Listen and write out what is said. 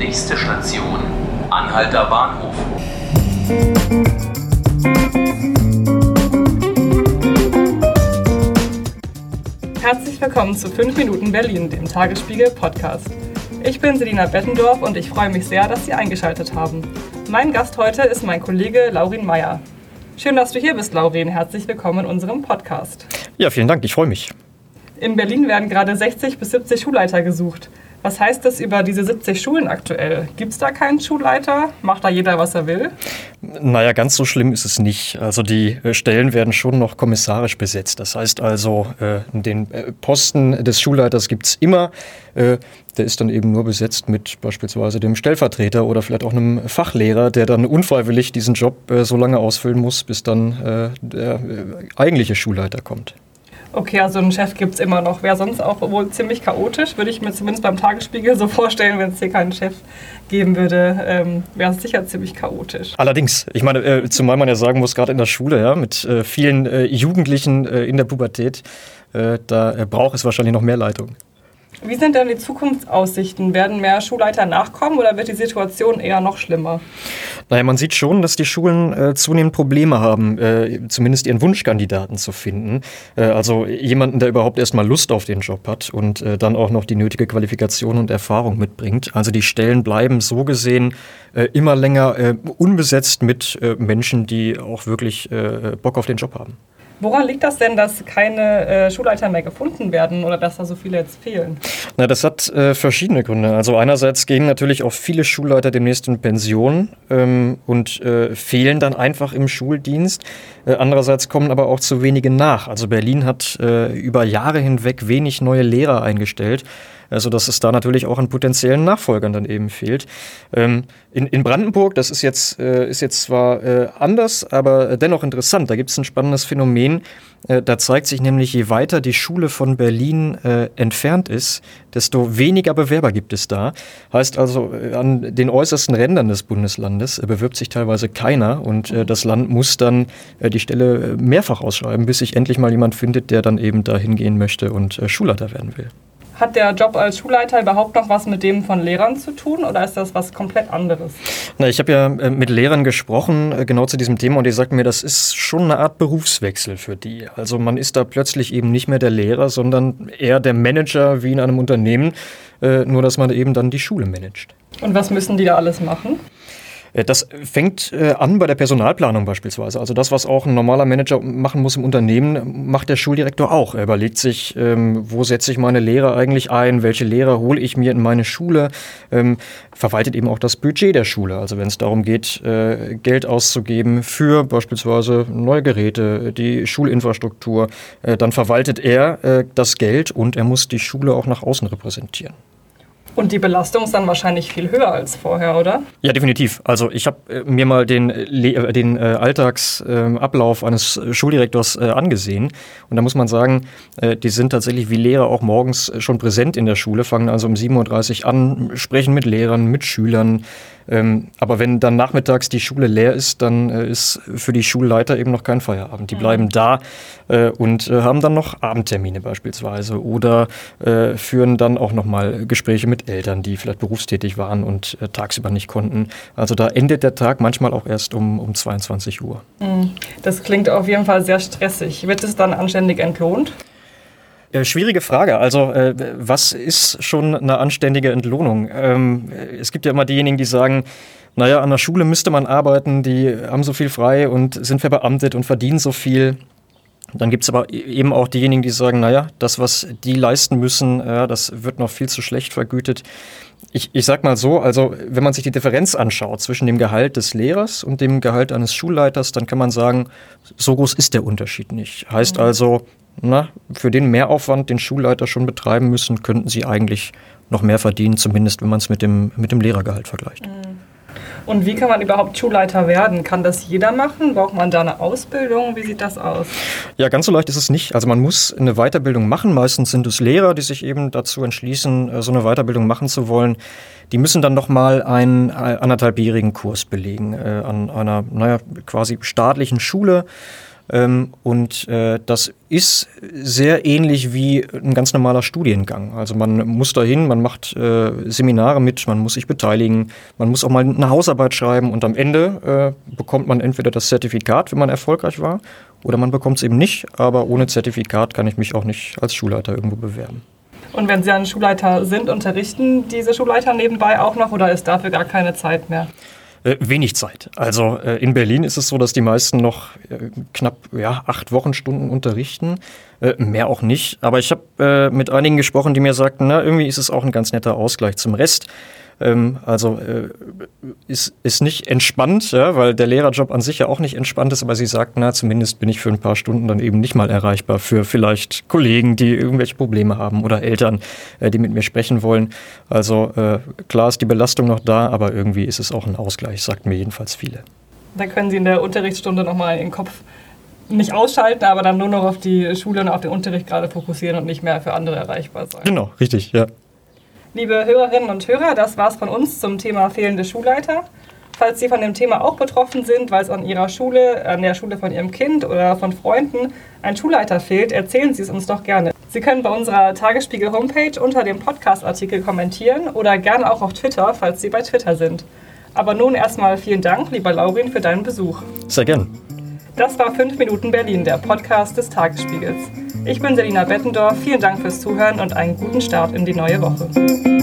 Nächste Station, Anhalter Bahnhof. Herzlich willkommen zu 5 Minuten Berlin, dem Tagesspiegel Podcast. Ich bin Selina Bettendorf und ich freue mich sehr, dass Sie eingeschaltet haben. Mein Gast heute ist mein Kollege Laurin Meyer. Schön, dass du hier bist, Laurin. Herzlich willkommen in unserem Podcast. Ja, vielen Dank, ich freue mich. In Berlin werden gerade 60 bis 70 Schulleiter gesucht. Was heißt das über diese 70 Schulen aktuell? Gibt es da keinen Schulleiter? Macht da jeder, was er will? Naja, ganz so schlimm ist es nicht. Also die äh, Stellen werden schon noch kommissarisch besetzt. Das heißt also, äh, den äh, Posten des Schulleiters gibt es immer. Der ist dann eben nur besetzt mit beispielsweise dem Stellvertreter oder vielleicht auch einem Fachlehrer, der dann unfreiwillig diesen Job so lange ausfüllen muss, bis dann der eigentliche Schulleiter kommt. Okay, also einen Chef gibt es immer noch. Wäre sonst auch wohl ziemlich chaotisch, würde ich mir zumindest beim Tagesspiegel so vorstellen, wenn es hier keinen Chef geben würde, ähm, wäre es sicher ziemlich chaotisch. Allerdings, ich meine, äh, zumal man ja sagen muss, gerade in der Schule, ja, mit äh, vielen äh, Jugendlichen äh, in der Pubertät, äh, da äh, braucht es wahrscheinlich noch mehr Leitung. Wie sind denn die Zukunftsaussichten? Werden mehr Schulleiter nachkommen oder wird die Situation eher noch schlimmer? Naja, man sieht schon, dass die Schulen äh, zunehmend Probleme haben, äh, zumindest ihren Wunschkandidaten zu finden. Äh, also jemanden, der überhaupt erstmal Lust auf den Job hat und äh, dann auch noch die nötige Qualifikation und Erfahrung mitbringt. Also die Stellen bleiben so gesehen äh, immer länger äh, unbesetzt mit Menschen, die auch wirklich Bock auf den Job haben. Woran liegt das denn, dass keine äh, Schulleiter mehr gefunden werden oder dass da so viele jetzt fehlen? Na, das hat äh, verschiedene Gründe. Also einerseits gehen natürlich auch viele Schulleiter demnächst in Pension ähm, und äh, fehlen dann einfach im Schuldienst. Äh, andererseits kommen aber auch zu wenige nach. Also Berlin hat äh, über Jahre hinweg wenig neue Lehrer eingestellt also dass es da natürlich auch an potenziellen Nachfolgern dann eben fehlt. Ähm, in, in Brandenburg, das ist jetzt, äh, ist jetzt zwar äh, anders, aber dennoch interessant. Da gibt es ein spannendes Phänomen. Äh, da zeigt sich nämlich, je weiter die Schule von Berlin äh, entfernt ist, desto weniger Bewerber gibt es da. Heißt also, äh, an den äußersten Rändern des Bundeslandes äh, bewirbt sich teilweise keiner und das Land muss dann die Stelle mehrfach ausschreiben, bis sich endlich mal jemand findet, der dann eben da hingehen möchte und Schulleiter werden will. Hat der Job als Schulleiter überhaupt noch was mit dem von Lehrern zu tun oder ist das was komplett anderes? Na, ich habe ja äh, mit Lehrern gesprochen, äh, genau zu diesem Thema, und die sagten mir, das ist schon eine Art Berufswechsel für die. Also man ist da plötzlich eben nicht mehr der Lehrer, sondern eher der Manager wie in einem Unternehmen, äh, nur dass man eben dann die Schule managt. Und was müssen die da alles machen? Äh, das fängt äh, an bei der Personalplanung beispielsweise. Also das, was auch ein normaler Manager machen muss im Unternehmen, macht der Schuldirektor auch. Er überlegt sich, ähm, wo setze ich meine Lehrer eigentlich ein, welche Lehrer hole ich mir in meine Schule, ähm, verwaltet eben auch das Budget der Schule. Also wenn es darum geht, äh, Geld auszugeben für beispielsweise neue Geräte, die Schulinfrastruktur, dann verwaltet er das Geld und er muss die Schule auch nach außen repräsentieren. Und die Belastung ist dann wahrscheinlich viel höher als vorher, oder? Ja, definitiv. Also ich habe äh, mir mal den, äh, den äh, Alltagsablauf eines Schuldirektors angesehen. Und da muss man sagen, die sind tatsächlich wie Lehrer auch morgens schon präsent in der Schule, fangen also um 7.30 Uhr an, sprechen mit Lehrern, mit Schülern, ähm, aber wenn dann nachmittags die Schule leer ist, dann äh, ist für die Schulleiter eben noch kein Feierabend. Die mhm. bleiben da äh, und äh, haben dann noch Abendtermine beispielsweise oder äh, führen dann auch nochmal Gespräche mit Eltern, die vielleicht berufstätig waren und äh, tagsüber nicht konnten. Also da endet der Tag manchmal auch erst um, um 22 Uhr. Mhm. Das klingt auf jeden Fall sehr stressig. Wird es dann anständig entlohnt? Äh, schwierige Frage. Also, äh, was ist schon eine anständige Entlohnung? Ähm, es gibt ja immer diejenigen, die sagen, naja, an der Schule müsste man arbeiten, die haben so viel frei und sind verbeamtet und verdienen so viel. Dann gibt es aber e-, eben auch diejenigen, die sagen, naja, das, was die leisten müssen, ja, das wird noch viel zu schlecht vergütet. Ich, ich sag mal so, also wenn man sich die Differenz anschaut zwischen dem Gehalt des Lehrers und dem Gehalt eines Schulleiters, dann kann man sagen, so groß ist der Unterschied nicht. Heißt mhm. also, na, für den Mehraufwand, den Schulleiter schon betreiben müssen, könnten sie eigentlich noch mehr verdienen, zumindest wenn man es mit dem, mit dem Lehrergehalt vergleicht. Mhm. Und wie kann man überhaupt Schulleiter werden? Kann das jeder machen? Braucht man da eine Ausbildung? Wie sieht das aus? Ja, ganz so leicht ist es nicht. Also man muss eine Weiterbildung machen. Meistens sind es Lehrer, die sich eben dazu entschließen, äh, so eine Weiterbildung machen zu wollen. Die müssen dann nochmal einen anderthalbjährigen Kurs belegen äh, an einer, naja, quasi staatlichen Schule Ähm, und äh, das ist sehr ähnlich wie ein ganz normaler Studiengang. Also man muss dahin, man macht äh, Seminare mit, man muss sich beteiligen, man muss auch mal eine Hausarbeit schreiben und am Ende äh, bekommt man entweder das Zertifikat, wenn man erfolgreich war, oder man bekommt es eben nicht. Aber ohne Zertifikat kann ich mich auch nicht als Schulleiter irgendwo bewerben. Und wenn Sie dann Schulleiter sind, unterrichten diese Schulleiter nebenbei auch noch oder ist dafür gar keine Zeit mehr? Äh, wenig Zeit. Also äh, in Berlin ist es so, dass die meisten noch äh, knapp ja, acht Wochenstunden unterrichten. Mehr auch nicht. Aber ich habe mit einigen gesprochen, die mir sagten, na, irgendwie ist es auch ein ganz netter Ausgleich zum Rest. Ähm, also äh, ist, ist nicht entspannt, ja, weil der Lehrerjob an sich ja auch nicht entspannt ist, aber sie sagt, na, zumindest bin ich für ein paar Stunden dann eben nicht mal erreichbar für vielleicht Kollegen, die irgendwelche Probleme haben oder Eltern, äh, die mit mir sprechen wollen. Also äh, klar ist die Belastung noch da, aber irgendwie ist es auch ein Ausgleich, sagt mir jedenfalls viele. Da können Sie in der Unterrichtsstunde nochmal Ihren Kopf nicht ausschalten, aber dann nur noch auf die Schule und auf den Unterricht gerade fokussieren und nicht mehr für andere erreichbar sein. Genau, richtig, ja. Liebe Hörerinnen und Hörer, das war's von uns zum Thema fehlende Schulleiter. Falls Sie von dem Thema auch betroffen sind, weil es an Ihrer Schule, an der Schule von Ihrem Kind oder von Freunden ein Schulleiter fehlt, erzählen Sie es uns doch gerne. Sie können bei unserer Tagesspiegel-Homepage unter dem Podcast-Artikel kommentieren oder gerne auch auf Twitter, falls Sie bei Twitter sind. Aber nun erstmal vielen Dank, lieber Laurin, für deinen Besuch. Sehr gern. Das war 5 Minuten Berlin, der Podcast des Tagesspiegels. Ich bin Selina Bettendorf, vielen Dank fürs Zuhören und einen guten Start in die neue Woche.